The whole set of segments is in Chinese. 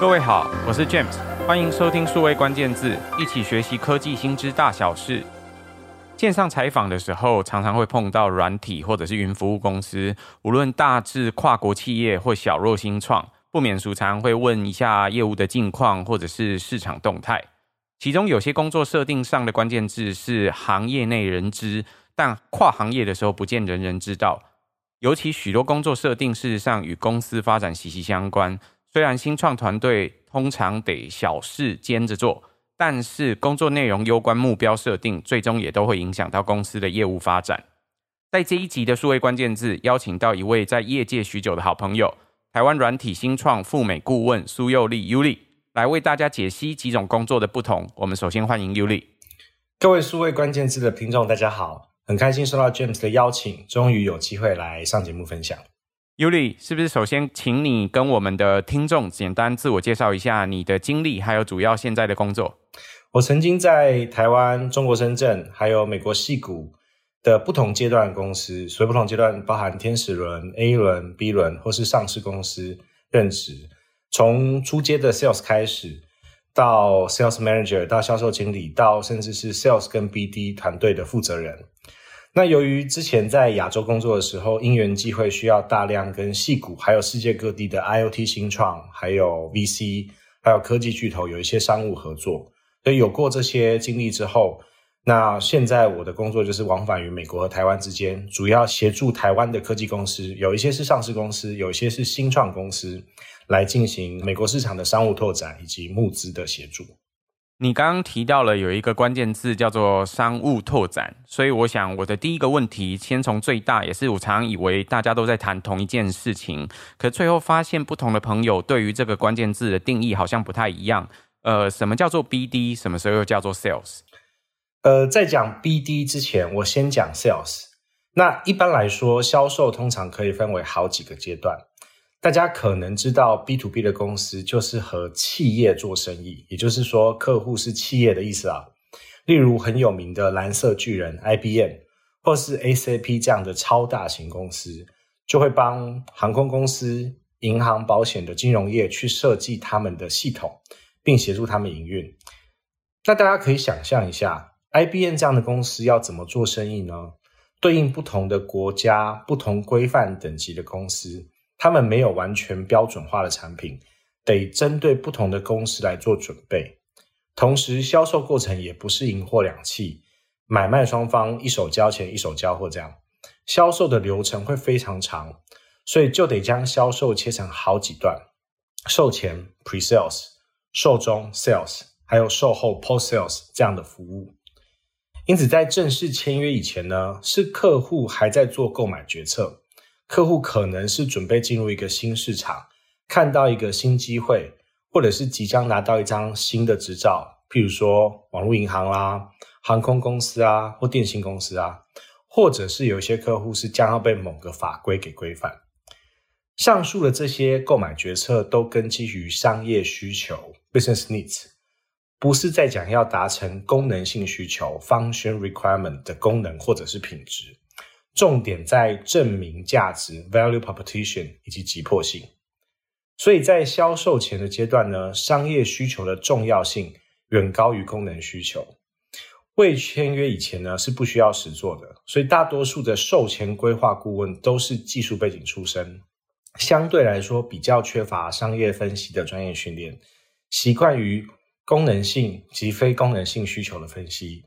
各位好，我是 James，欢迎收听数位关键字，一起学习科技新知大小事。线上采访的时候，常常会碰到软体或者是云服务公司，无论大至跨国企业或小弱新创，不免俗常会问一下业务的近况或者是市场动态。其中有些工作设定上的关键字是行业内人知，但跨行业的时候不见人人知道。尤其许多工作设定事实上与公司发展息息相关。虽然新创团队通常得小事兼着做，但是工作内容攸关目标设定，最终也都会影响到公司的业务发展。在这一集的数位关键字，邀请到一位在业界许久的好朋友，台湾软体新创赴美顾问苏又立 Yuli，来为大家解析几种工作的不同。我们首先欢迎 Yuli。各位数位关键字的听众，大家好，很开心收到 James 的邀请，终于有机会来上节目分享。Yuli，是不是首先请你跟我们的听众简单自我介绍一下你的经历，还有主要现在的工作？我曾经在台湾、中国深圳，还有美国矽谷的不同阶段公司，所以不同阶段包含天使轮、A 轮、B 轮或是上市公司任职，从初阶的 Sales 开始，到 Sales Manager，到销售经理，到甚至是 Sales 跟 BD 团队的负责人。那由于之前在亚洲工作的时候，因缘际会需要大量跟戏股，还有世界各地的 IoT 新创，还有 VC，还有科技巨头有一些商务合作。所以有过这些经历之后，那现在我的工作就是往返于美国和台湾之间，主要协助台湾的科技公司，有一些是上市公司，有一些是新创公司，来进行美国市场的商务拓展以及募资的协助。你刚刚提到了有一个关键字叫做商务拓展，所以我想我的第一个问题先从最大，也是我常以为大家都在谈同一件事情，可最后发现不同的朋友对于这个关键字的定义好像不太一样。呃，什么叫做 BD？什么时候又叫做 Sales？呃，在讲 BD 之前，我先讲 Sales。那一般来说，销售通常可以分为好几个阶段。大家可能知道，B to B 的公司就是和企业做生意，也就是说，客户是企业的意思啊。例如很有名的蓝色巨人 IBM，或是 ACP 这样的超大型公司，就会帮航空公司、银行、保险的金融业去设计他们的系统，并协助他们营运。那大家可以想象一下，IBM 这样的公司要怎么做生意呢？对应不同的国家、不同规范等级的公司。他们没有完全标准化的产品，得针对不同的公司来做准备。同时，销售过程也不是银货两訖，买卖双方一手交钱一手交货这样，销售的流程会非常长，所以就得将销售切成好几段：售前 （pre-sales）、售中 （sales） 还有售后 （post-sales） 这样的服务。因此，在正式签约以前呢，是客户还在做购买决策。客户可能是准备进入一个新市场，看到一个新机会，或者是即将拿到一张新的执照，譬如说网络银行啦、航空公司啊或电信公司啊，或者是有一些客户是将要被某个法规给规范。上述的这些购买决策都根基于商业需求 （business needs），不是在讲要达成功能性需求 （function requirement） 的功能或者是品质。重点在证明价值 （value proposition） 以及急迫性，所以在销售前的阶段呢，商业需求的重要性远高于功能需求。未签约以前呢，是不需要实作的，所以大多数的售前规划顾问都是技术背景出身，相对来说比较缺乏商业分析的专业训练，习惯于功能性及非功能性需求的分析。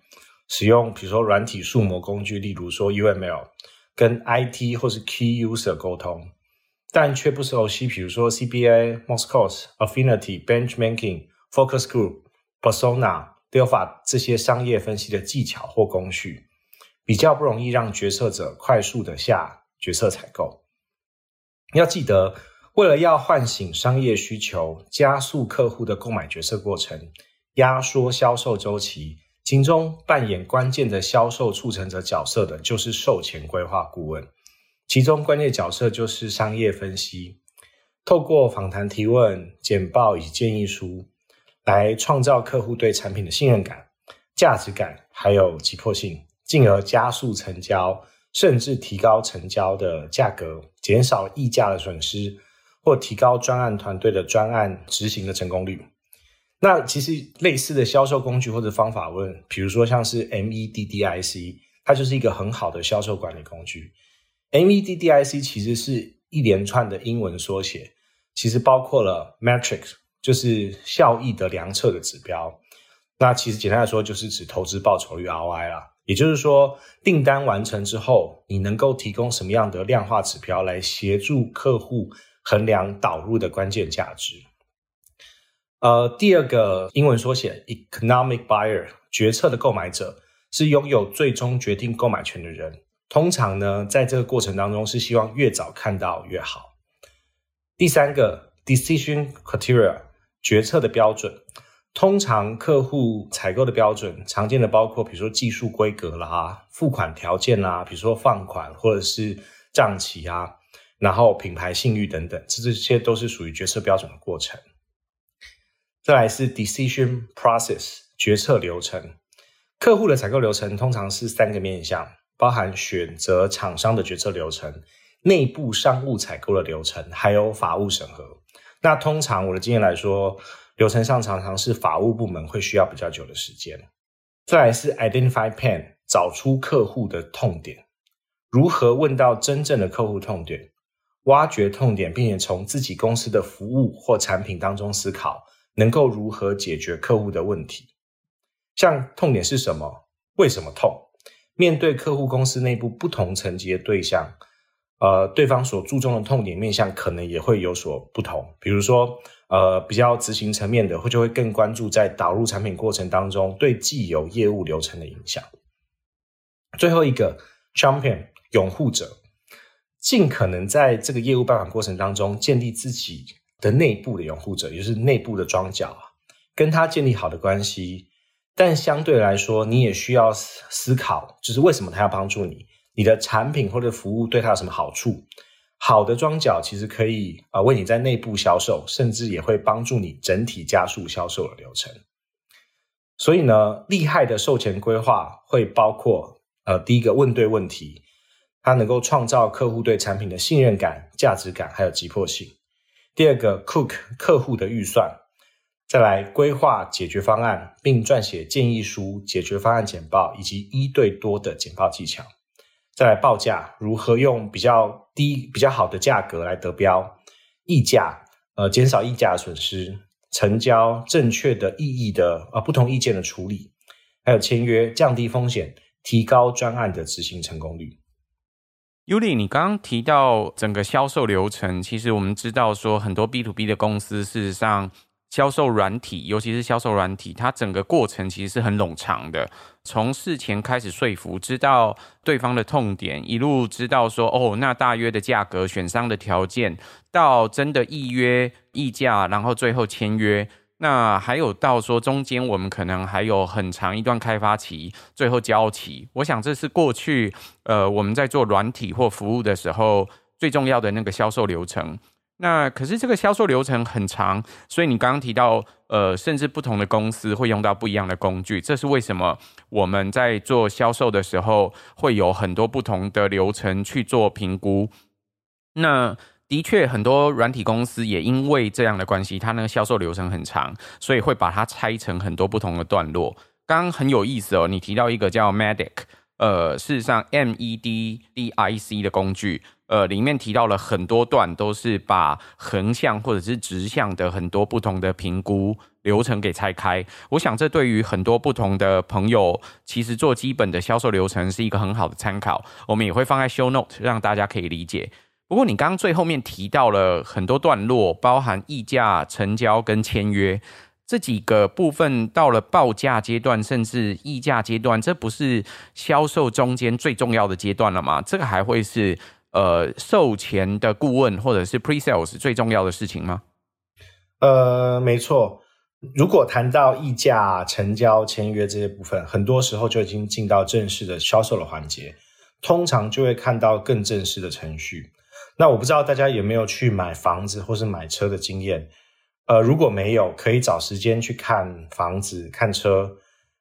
使用比如说软体数模工具，例如说 UML，跟 IT 或是 Key User 沟通，但却不熟悉比如说 CBA、Morse Code、Affinity、Benchmarking、Focus Group、Persona、Delphi 这些商业分析的技巧或工序，比较不容易让决策者快速的下决策采购。要记得，为了要唤醒商业需求，加速客户的购买决策过程，压缩销售周期。其中扮演关键的销售促成者角色的，就是售前规划顾问。其中关键角色就是商业分析，透过访谈提问、简报以及建议书，来创造客户对产品的信任感、价值感，还有急迫性，进而加速成交，甚至提高成交的价格，减少溢价的损失，或提高专案团队的专案执行的成功率。那其实类似的销售工具或者方法论，比如说像是 MEDDIC，它就是一个很好的销售管理工具。MEDDIC 其实是一连串的英文缩写，其实包括了 Metrics，就是效益的量测的指标。那其实简单来说，就是指投资报酬率 ROI 啦。也就是说，订单完成之后，你能够提供什么样的量化指标来协助客户衡量导入的关键价值？呃，第二个英文缩写 economic buyer，决策的购买者是拥有最终决定购买权的人。通常呢，在这个过程当中是希望越早看到越好。第三个 decision criteria，决策的标准。通常客户采购的标准常见的包括，比如说技术规格啦、付款条件啦，比如说放款或者是账期啊，然后品牌信誉等等，这这些都是属于决策标准的过程。再来是 decision process 决策流程，客户的采购流程通常是三个面向，包含选择厂商的决策流程、内部商务采购的流程，还有法务审核。那通常我的经验来说，流程上常常是法务部门会需要比较久的时间。再来是 identify pain 找出客户的痛点，如何问到真正的客户痛点，挖掘痛点，并且从自己公司的服务或产品当中思考。能够如何解决客户的问题？像痛点是什么？为什么痛？面对客户公司内部不同层级的对象，呃，对方所注重的痛点面向可能也会有所不同。比如说，呃，比较执行层面的，会就会更关注在导入产品过程当中对既有业务流程的影响。最后一个，champion 拥护者，尽可能在这个业务办法过程当中建立自己。的内部的拥护者，也就是内部的桩脚，跟他建立好的关系。但相对来说，你也需要思考，就是为什么他要帮助你？你的产品或者服务对他有什么好处？好的桩脚其实可以啊，为你在内部销售，甚至也会帮助你整体加速销售的流程。所以呢，厉害的售前规划会包括呃，第一个问对问题，它能够创造客户对产品的信任感、价值感，还有急迫性。第二个，cook 客户的预算，再来规划解决方案，并撰写建议书、解决方案简报以及一对多的简报技巧。再来报价，如何用比较低、比较好的价格来得标，溢价，呃，减少溢价损失，成交正确的意义的呃不同意见的处理，还有签约，降低风险，提高专案的执行成功率。Yuli，你刚刚提到整个销售流程，其实我们知道说很多 B to B 的公司，事实上销售软体，尤其是销售软体，它整个过程其实是很冗长的。从事前开始说服，知道对方的痛点，一路知道说哦，那大约的价格、选商的条件，到真的预约议价，然后最后签约。那还有到说中间，我们可能还有很长一段开发期，最后交期。我想这是过去呃我们在做软体或服务的时候最重要的那个销售流程。那可是这个销售流程很长，所以你刚刚提到呃，甚至不同的公司会用到不一样的工具。这是为什么我们在做销售的时候会有很多不同的流程去做评估？那。的确，很多软体公司也因为这样的关系，它那个销售流程很长，所以会把它拆成很多不同的段落。刚刚很有意思哦，你提到一个叫 Medic，呃，事实上 M E D D I C 的工具，呃，里面提到了很多段，都是把横向或者是直向的很多不同的评估流程给拆开。我想这对于很多不同的朋友，其实做基本的销售流程是一个很好的参考。我们也会放在 Show Note，让大家可以理解。不过，你刚刚最后面提到了很多段落，包含议价、成交跟签约这几个部分，到了报价阶段，甚至议价阶段，这不是销售中间最重要的阶段了吗？这个还会是呃售前的顾问或者是 pre-sales 最重要的事情吗？呃，没错。如果谈到议价、成交、签约这些部分，很多时候就已经进到正式的销售的环节，通常就会看到更正式的程序。那我不知道大家有没有去买房子或是买车的经验，呃，如果没有，可以找时间去看房子、看车，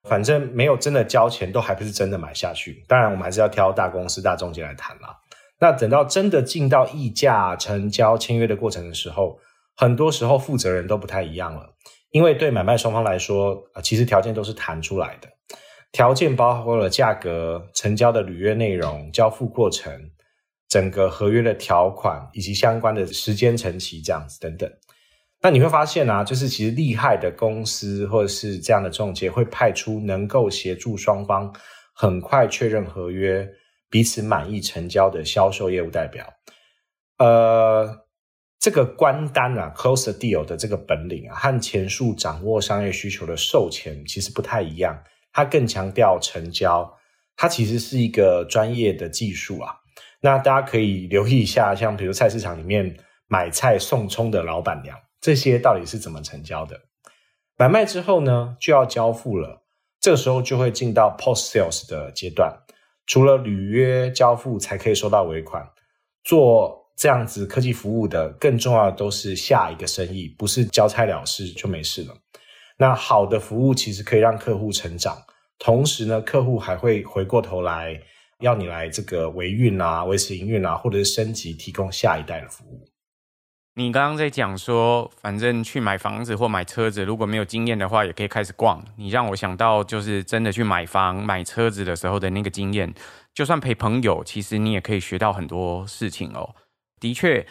反正没有真的交钱，都还不是真的买下去。当然，我们还是要挑大公司、大中介来谈啦。那等到真的进到议价、成交、签约的过程的时候，很多时候负责人都不太一样了，因为对买卖双方来说，呃，其实条件都是谈出来的，条件包括了价格、成交的履约内容、交付过程、整个合约的条款以及相关的时间、成期这样子等等。那你会发现啊，就是其实厉害的公司或者是这样的中介会派出能够协助双方很快确认合约、彼此满意成交的销售业务代表，呃。这个关单啊，close the deal 的这个本领啊，和前述掌握商业需求的售前其实不太一样。它更强调成交，它其实是一个专业的技术啊。那大家可以留意一下，像比如菜市场里面买菜送葱的老板娘，这些到底是怎么成交的？买卖之后呢，就要交付了，这个时候就会进到 post sales 的阶段，除了履约交付才可以收到尾款，做。这样子科技服务的更重要的都是下一个生意，不是交差了事就没事了。那好的服务其实可以让客户成长，同时呢，客户还会回过头来要你来这个维运啊、维持营运啊，或者是升级提供下一代的服务。你刚刚在讲说，反正去买房子或买车子，如果没有经验的话，也可以开始逛。你让我想到，就是真的去买房、买车子的时候的那个经验，就算陪朋友，其实你也可以学到很多事情哦。的确，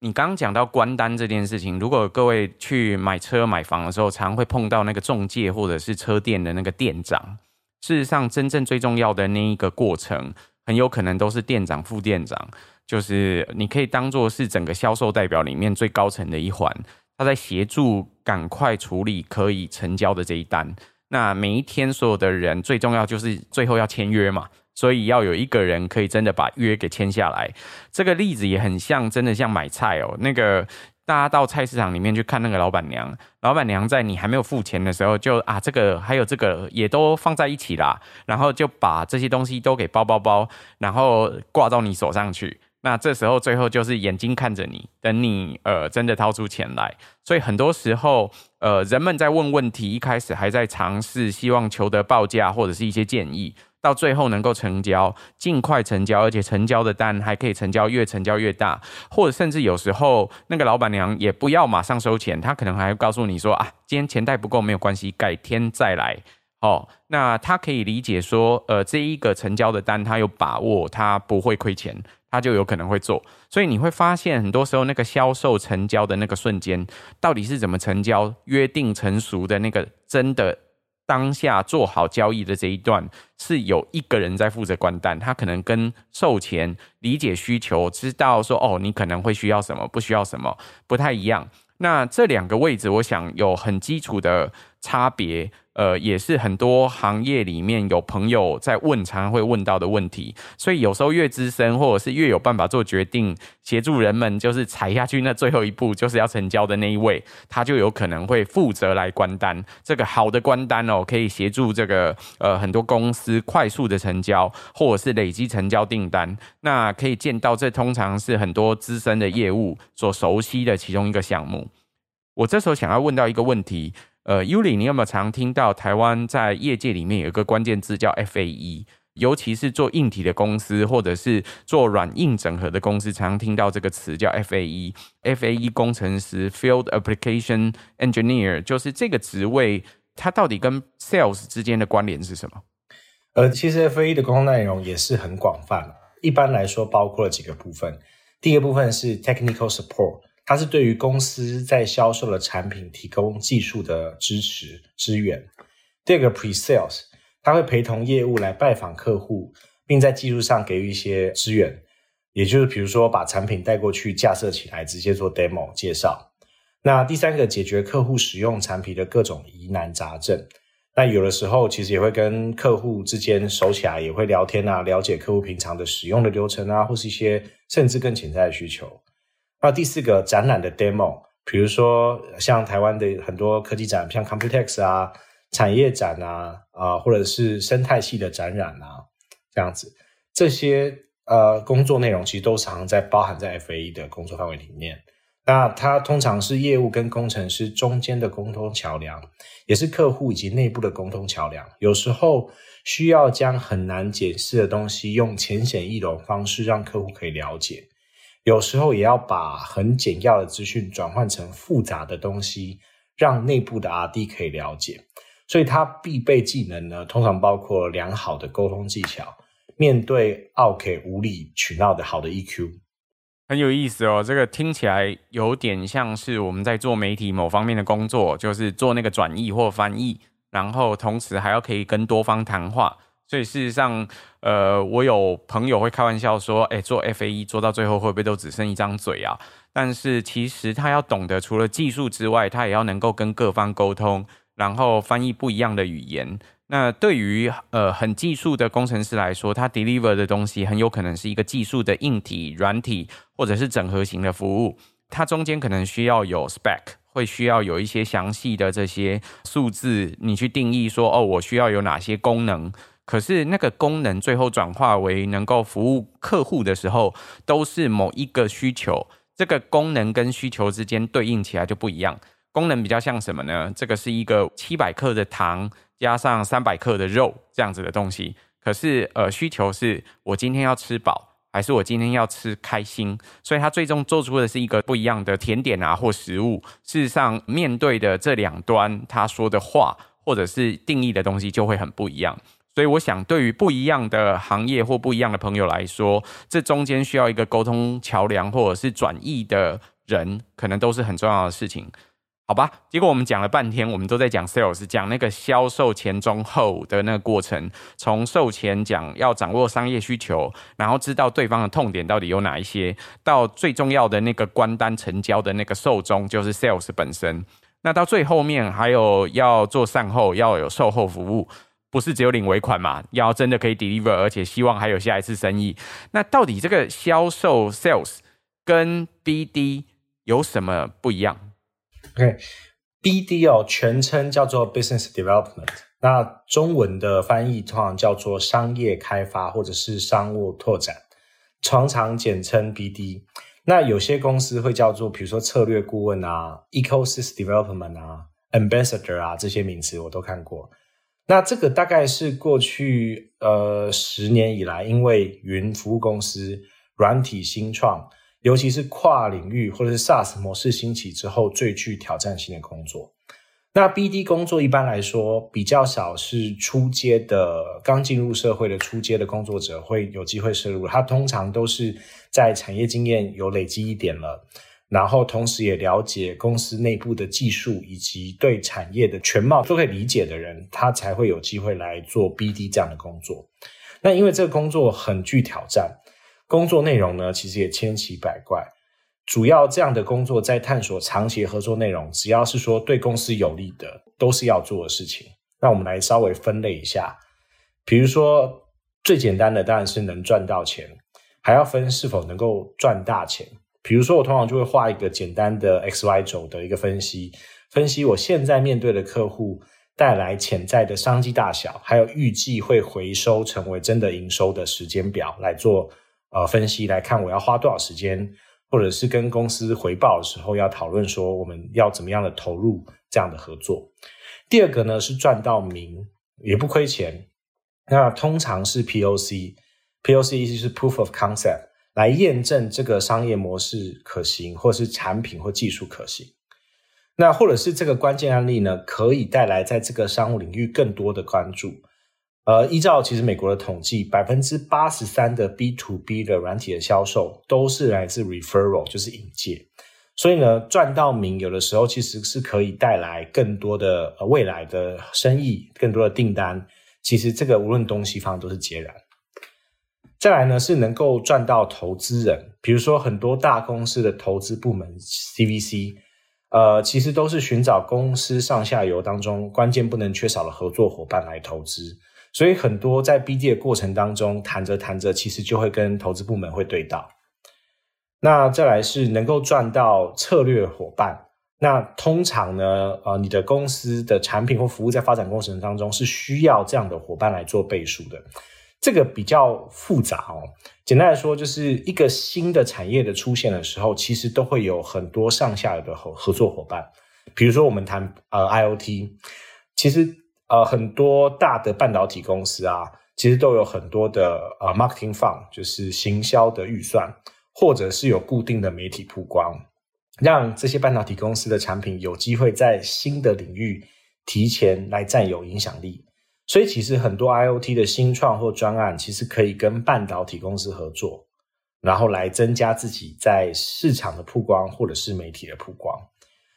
你刚刚讲到关单这件事情，如果各位去买车买房的时候，常会碰到那个中介或者是车店的那个店长。事实上，真正最重要的那一个过程，很有可能都是店长、副店长，就是你可以当做是整个销售代表里面最高层的一环，他在协助赶快处理可以成交的这一单。那每一天所有的人，最重要就是最后要签约嘛。所以要有一个人可以真的把约给签下来。这个例子也很像，真的像买菜哦。那个大家到菜市场里面去看那个老板娘，老板娘在你还没有付钱的时候就，啊这个还有这个也都放在一起啦，然后就把这些东西都给包包包，然后挂到你手上去。那这时候最后就是眼睛看着你，等你呃真的掏出钱来。所以很多时候呃人们在问问题，一开始还在尝试，希望求得报价或者是一些建议。到最后能够成交，尽快成交，而且成交的单还可以成交，越成交越大，或者甚至有时候那个老板娘也不要马上收钱，她可能还会告诉你说啊，今天钱带不够没有关系，改天再来。哦，那他可以理解说，呃，这一个成交的单他有把握，他不会亏钱，他就有可能会做。所以你会发现，很多时候那个销售成交的那个瞬间，到底是怎么成交，约定成熟的那个真的。当下做好交易的这一段，是有一个人在负责关单，他可能跟售前理解需求，知道说哦，你可能会需要什么，不需要什么，不太一样。那这两个位置，我想有很基础的差别。呃，也是很多行业里面有朋友在问，常常会问到的问题。所以有时候越资深，或者是越有办法做决定，协助人们就是踩下去那最后一步，就是要成交的那一位，他就有可能会负责来关单。这个好的关单哦，可以协助这个呃很多公司快速的成交，或者是累积成交订单。那可以见到，这通常是很多资深的业务所熟悉的其中一个项目。我这时候想要问到一个问题。呃，Yuli，你有没有常听到台湾在业界里面有一个关键字叫 FAE？尤其是做硬体的公司，或者是做软硬整合的公司，常常听到这个词叫 FAE。FAE 工程师 （Field Application Engineer） 就是这个职位，它到底跟 Sales 之间的关联是什么？呃，其实 FAE 的工作内容也是很广泛，一般来说包括了几个部分。第一个部分是 Technical Support。它是对于公司在销售的产品提供技术的支持支援。第二个 Pre-sales，它会陪同业务来拜访客户，并在技术上给予一些支援，也就是比如说把产品带过去架设起来，直接做 demo 介绍。那第三个解决客户使用产品的各种疑难杂症。那有的时候其实也会跟客户之间熟起来，也会聊天啊，了解客户平常的使用的流程啊，或是一些甚至更潜在的需求。那第四个展览的 demo，比如说像台湾的很多科技展，像 Computex 啊、产业展啊，啊、或者是生态系的展览啊，这样子，这些呃工作内容其实都常常在包含在 FAE 的工作范围里面。那它通常是业务跟工程师中间的沟通桥梁，也是客户以及内部的沟通桥梁。有时候需要将很难解释的东西用浅显易懂方式让客户可以了解，有时候也要把很简要的资讯转换成复杂的东西，让内部的 RD 可以了解。所以它必备技能呢，通常包括良好的沟通技巧，面对 OK 无理取闹的好的 EQ。很有意思哦，这个听起来有点像是我们在做媒体某方面的工作，就是做那个转译或翻译，然后同时还要可以跟多方谈话。所以事实上，呃，我有朋友会开玩笑说，哎，做 FAE 做到最后会不会都只剩一张嘴啊？但是其实他要懂得除了技术之外，他也要能够跟各方沟通，然后翻译不一样的语言。那对于呃很技术的工程师来说，他 deliver 的东西很有可能是一个技术的硬体、软体，或者是整合型的服务。它中间可能需要有 spec，会需要有一些详细的这些数字，你去定义说哦，我需要有哪些功能。可是那个功能最后转化为能够服务客户的时候，都是某一个需求。这个功能跟需求之间对应起来就不一样。功能比较像什么呢？这个是一个七百克的糖。加上三百克的肉这样子的东西，可是呃需求是我今天要吃饱，还是我今天要吃开心？所以它最终做出的是一个不一样的甜点啊或食物。事实上，面对的这两端，他说的话或者是定义的东西就会很不一样。所以我想，对于不一样的行业或不一样的朋友来说，这中间需要一个沟通桥梁或者是转译的人，可能都是很重要的事情。好吧，结果我们讲了半天，我们都在讲 sales，讲那个销售前中后的那个过程，从售前讲要掌握商业需求，然后知道对方的痛点到底有哪一些，到最重要的那个关单成交的那个售中，就是 sales 本身。那到最后面还有要做善后，要有售后服务，不是只有领尾款嘛？要真的可以 deliver，而且希望还有下一次生意。那到底这个销售 sales 跟 BD 有什么不一样？OK，BD 哦，全称叫做 Business Development，那中文的翻译通常叫做商业开发或者是商务拓展，常常简称 BD。那有些公司会叫做，比如说策略顾问啊、Ecosystem Development 啊、Ambassador 啊这些名词我都看过。那这个大概是过去呃十年以来，因为云服务公司软体新创。尤其是跨领域或者是 SaaS 模式兴起之后，最具挑战性的工作。那 BD 工作一般来说比较少，是初阶的刚进入社会的初阶的工作者会有机会涉入。他通常都是在产业经验有累积一点了，然后同时也了解公司内部的技术以及对产业的全貌都可以理解的人，他才会有机会来做 BD 这样的工作。那因为这个工作很具挑战。工作内容呢，其实也千奇百怪。主要这样的工作在探索长期合作内容，只要是说对公司有利的，都是要做的事情。那我们来稍微分类一下，比如说最简单的当然是能赚到钱，还要分是否能够赚大钱。比如说我通常就会画一个简单的 XY 轴的一个分析，分析我现在面对的客户带来潜在的商机大小，还有预计会回收成为真的营收的时间表来做。呃，分析来看，我要花多少时间，或者是跟公司回报的时候要讨论说，我们要怎么样的投入这样的合作。第二个呢是赚到名，也不亏钱。那通常是 POC，POC 意思是 Proof of Concept，来验证这个商业模式可行，或是产品或技术可行。那或者是这个关键案例呢，可以带来在这个商务领域更多的关注。呃，依照其实美国的统计，百分之八十三的 B to B 的软体的销售都是来自 referral，就是引介。所以呢，赚到名有的时候其实是可以带来更多的呃未来的生意，更多的订单。其实这个无论东西方都是截然。再来呢，是能够赚到投资人，比如说很多大公司的投资部门 CVC，呃，其实都是寻找公司上下游当中关键不能缺少的合作伙伴来投资。所以很多在 BD 的过程当中，谈着谈着，其实就会跟投资部门会对到。那再来是能够赚到策略伙伴。那通常呢，呃，你的公司的产品或服务在发展过程当中是需要这样的伙伴来做背书的。这个比较复杂哦。简单来说，就是一个新的产业的出现的时候，其实都会有很多上下游的合合作伙伴。比如说，我们谈呃 IoT，其实呃很多大的半导体公司啊，其实都有很多的呃 marketing fund，就是行销的预算，或者是有固定的媒体曝光，让这些半导体公司的产品有机会在新的领域提前来占有影响力。所以，其实很多 IoT 的新创或专案，其实可以跟半导体公司合作，然后来增加自己在市场的曝光，或者是媒体的曝光。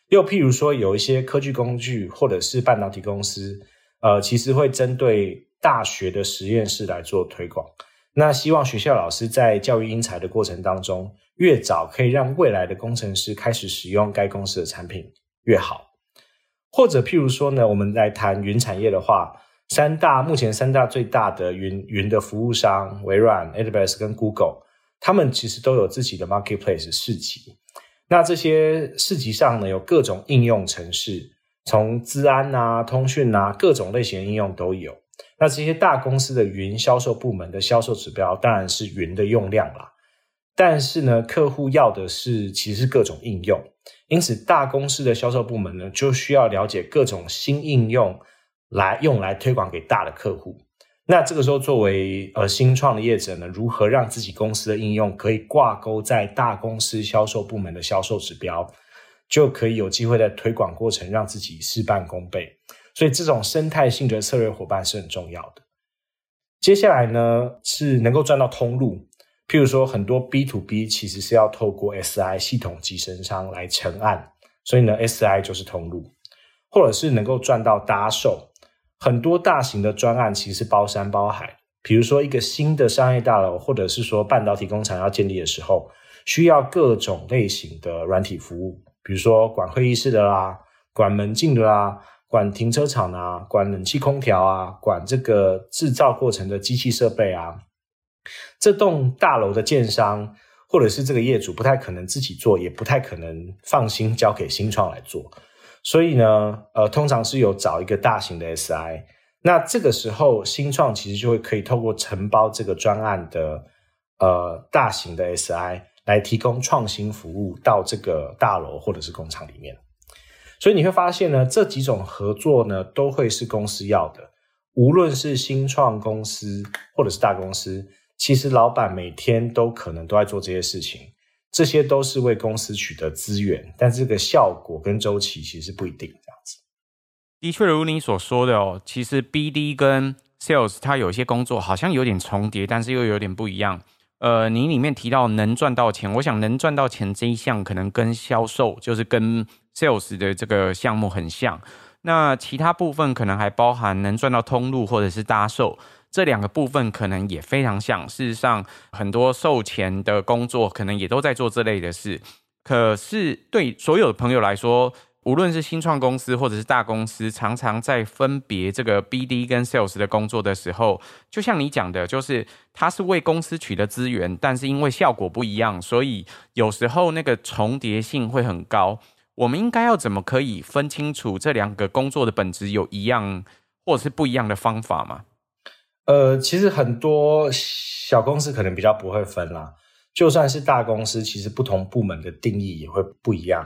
又譬如说，有一些科技工具或者是半导体公司，呃，其实会针对大学的实验室来做推广。那希望学校老师在教育英才的过程当中，越早可以让未来的工程师开始使用该公司的产品越好。或者譬如说呢，我们来谈云产业的话。三大目前三大最大的云云的服务商，微软、AWS 跟 Google，他们其实都有自己的 marketplace 市集。那这些市集上呢，有各种应用程式，从资安啊、通讯啊，各种类型的应用都有。那这些大公司的云销售部门的销售指标当然是云的用量啦。但是呢，客户要的是其实是各种应用，因此大公司的销售部门呢，就需要了解各种新应用。来用来推广给大的客户，那这个时候作为呃新创的业者呢，如何让自己公司的应用可以挂钩在大公司销售部门的销售指标，就可以有机会在推广过程让自己事半功倍。所以这种生态性的策略伙伴是很重要的。接下来呢，是能够赚到通路，譬如说很多 B to B 其实是要透过 SI 系统集成商来承案，所以呢 SI 就是通路，或者是能够赚到搭售。很多大型的专案其实包山包海，比如说一个新的商业大楼，或者是说半导体工厂要建立的时候，需要各种类型的软体服务，比如说管会议室的啦，管门禁的啦，管停车场啊，管冷气空调啊，管这个制造过程的机器设备啊。这栋大楼的建商或者是这个业主不太可能自己做，也不太可能放心交给新创来做。所以呢，呃，通常是有找一个大型的 SI，那这个时候新创其实就会可以透过承包这个专案的呃大型的 SI 来提供创新服务到这个大楼或者是工厂里面。所以你会发现呢，这几种合作呢都会是公司要的，无论是新创公司或者是大公司，其实老板每天都可能都在做这些事情。这些都是为公司取得资源，但这个效果跟周期其实不一定这样子。的确，如你所说的哦，其实 BD 跟 Sales 它有些工作好像有点重叠，但是又有点不一样。呃，你里面提到能赚到钱，我想能赚到钱这一项可能跟销售，就是跟 Sales 的这个项目很像。那其他部分可能还包含能赚到通路或者是搭售。这两个部分可能也非常像，事实上，很多售前的工作可能也都在做这类的事。可是，对所有的朋友来说，无论是新创公司或者是大公司，常常在分别这个 BD 跟 Sales 的工作的时候，就像你讲的，就是它是为公司取得资源，但是因为效果不一样，所以有时候那个重叠性会很高。我们应该要怎么可以分清楚这两个工作的本质有一样或者是不一样的方法吗？呃，其实很多小公司可能比较不会分啦，就算是大公司，其实不同部门的定义也会不一样。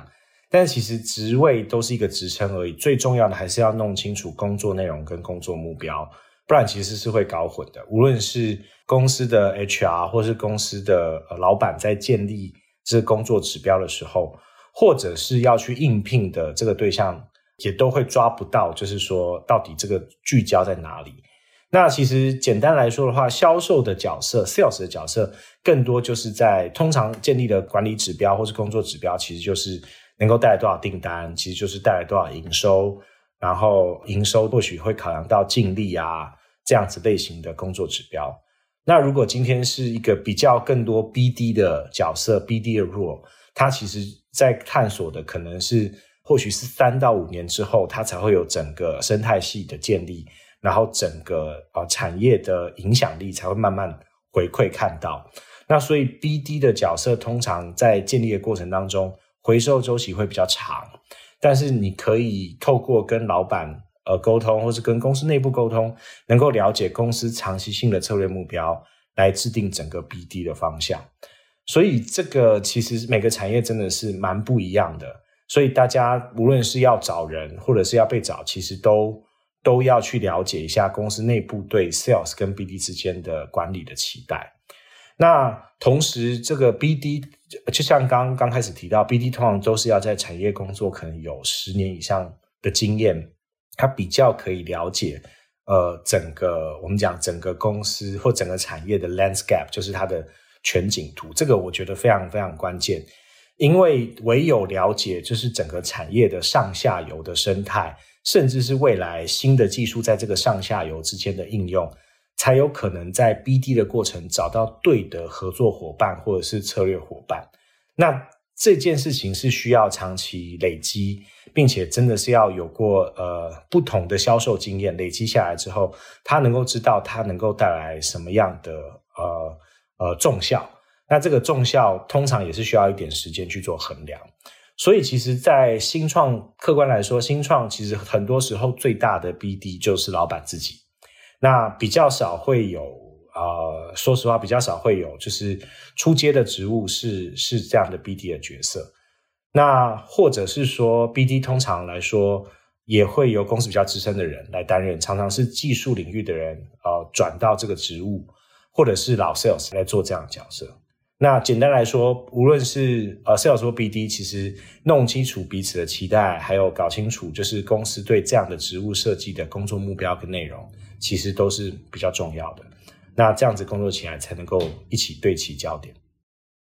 但其实职位都是一个职称而已，最重要的还是要弄清楚工作内容跟工作目标，不然其实是会搞混的。无论是公司的 HR 或是公司的老板在建立这工作指标的时候，或者是要去应聘的这个对象，也都会抓不到，就是说到底这个聚焦在哪里。那其实简单来说的话，销售的角色，sales 的角色，更多就是在通常建立的管理指标或是工作指标，其实就是能够带来多少订单，其实就是带来多少营收，然后营收或许会考量到净利啊这样子类型的工作指标。那如果今天是一个比较更多 BD 的角色，BD 的 role，它其实在探索的可能是或许是三到五年之后，它才会有整个生态系的建立。然后整个呃产业的影响力才会慢慢回馈看到，那所以 BD 的角色通常在建立的过程当中，回收周期会比较长，但是你可以透过跟老板呃沟通，或是跟公司内部沟通，能够了解公司长期性的策略目标，来制定整个 BD 的方向。所以这个其实每个产业真的是蛮不一样的。所以大家无论是要找人，或者是要被找，其实都都要去了解一下公司内部对 Sales 跟 BD 之间的管理的期待。那同时，这个 BD 就像刚刚开始提到，BD 通常都是要在产业工作，可能有十年以上的经验，他比较可以了解，呃，整个我们讲整个公司或整个产业的 landscape，就是它的全景图。这个我觉得非常非常关键，因为唯有了解，就是整个产业的上下游的生态，甚至是未来新的技术在这个上下游之间的应用。才有可能在 BD 的过程找到对的合作伙伴或者是策略伙伴。那这件事情是需要长期累积，并且真的是要有过呃不同的销售经验累积下来之后，他能够知道他能够带来什么样的呃呃重效。那这个重效通常也是需要一点时间去做衡量。所以其实，在新创客观来说，新创其实很多时候最大的 BD 就是老板自己。那比较少会有，呃，说实话比较少会有，就是出街的职务是是这样的 BD 的角色。那或者是说，BD 通常来说也会由公司比较资深的人来担任，常常是技术领域的人，呃，转到这个职务，或者是老 Sales 来做这样的角色。那简单来说，无论是呃 Sales 或 BD，其实弄清楚彼此的期待，还有搞清楚就是公司对这样的职务设计的工作目标跟内容。其实都是比较重要的，那这样子工作起来才能够一起对齐焦点。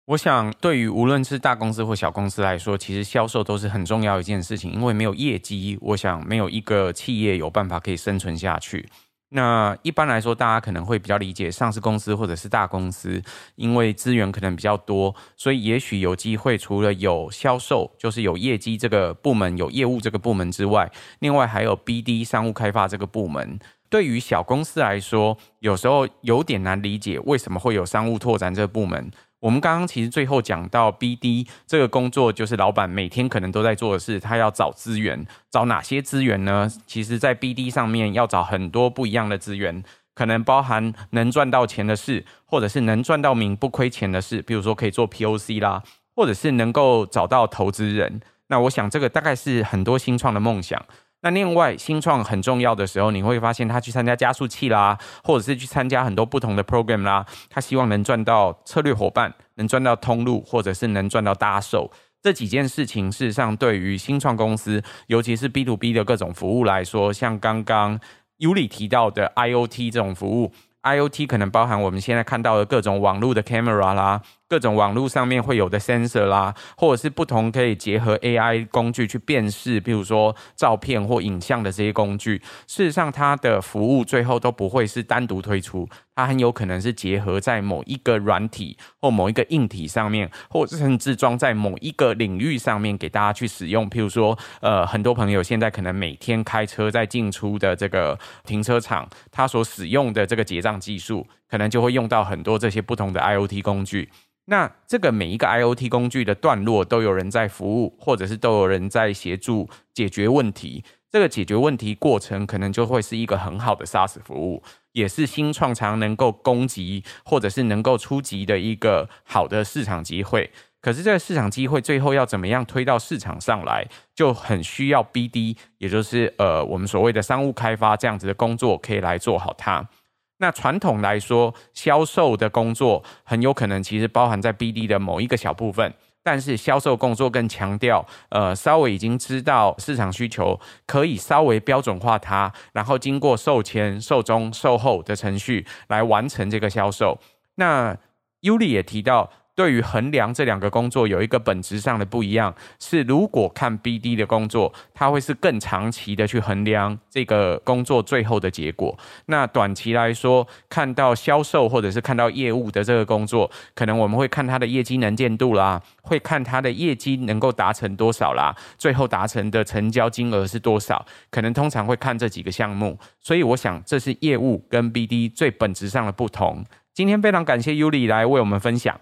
我想，对于无论是大公司或小公司来说，其实销售都是很重要一件事情，因为没有业绩，我想没有一个企业有办法可以生存下去。那一般来说，大家可能会比较理解上市公司或者是大公司，因为资源可能比较多，所以也许有机会除了有销售，就是有业绩这个部门，有业务这个部门之外，另外还有 BD 商务开发这个部门。对于小公司来说，有时候有点难理解为什么会有商务拓展这个部门。我们刚刚其实最后讲到 BD 这个工作，就是老板每天可能都在做的事，他要找资源，找哪些资源呢？其实，在 BD 上面要找很多不一样的资源，可能包含能赚到钱的事，或者是能赚到名不亏钱的事，比如说可以做 POC 啦，或者是能够找到投资人。那我想这个大概是很多新创的梦想。那另外，新创很重要的时候，你会发现他去参加加速器啦，或者是去参加很多不同的 program 啦，他希望能赚到策略伙伴，能赚到通路，或者是能赚到搭手这几件事情。事实上，对于新创公司，尤其是 B to B 的各种服务来说，像刚刚 Yuli 提到的 IoT 这种服务，IoT 可能包含我们现在看到的各种网络的 camera 啦。各种网络上面会有的 sensor 啦，或者是不同可以结合 AI 工具去辨识，比如说照片或影像的这些工具。事实上，它的服务最后都不会是单独推出，它很有可能是结合在某一个软体或某一个硬体上面，或者甚至装在某一个领域上面给大家去使用。譬如说，呃，很多朋友现在可能每天开车在进出的这个停车场，它所使用的这个结账技术，可能就会用到很多这些不同的 IoT 工具。那这个每一个 IoT 工具的段落都有人在服务，或者是都有人在协助解决问题。这个解决问题过程可能就会是一个很好的 SaaS 服务，也是新创常能够攻击或者是能够出击的一个好的市场机会。可是这个市场机会最后要怎么样推到市场上来，就很需要 BD，也就是呃我们所谓的商务开发这样子的工作可以来做好它。那传统来说，销售的工作很有可能其实包含在 BD 的某一个小部分，但是销售工作更强调，呃，稍微已经知道市场需求，可以稍微标准化它，然后经过售前、售中、售后的程序来完成这个销售。那 Yuli 也提到。对于衡量这两个工作有一个本质上的不一样，是如果看 BD 的工作，它会是更长期的去衡量这个工作最后的结果。那短期来说，看到销售或者是看到业务的这个工作，可能我们会看它的业绩能见度啦，会看它的业绩能够达成多少啦，最后达成的成交金额是多少，可能通常会看这几个项目。所以我想，这是业务跟 BD 最本质上的不同。今天非常感谢 Yuli 来为我们分享。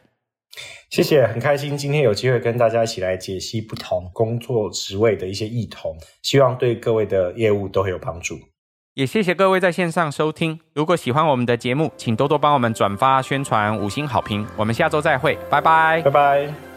谢谢，很开心今天有机会跟大家一起来解析不同工作职位的一些异同，希望对各位的业务都会有帮助。也谢谢各位在线上收听。如果喜欢我们的节目，请多多帮我们转发宣传，五星好评。我们下周再会，拜拜，拜拜。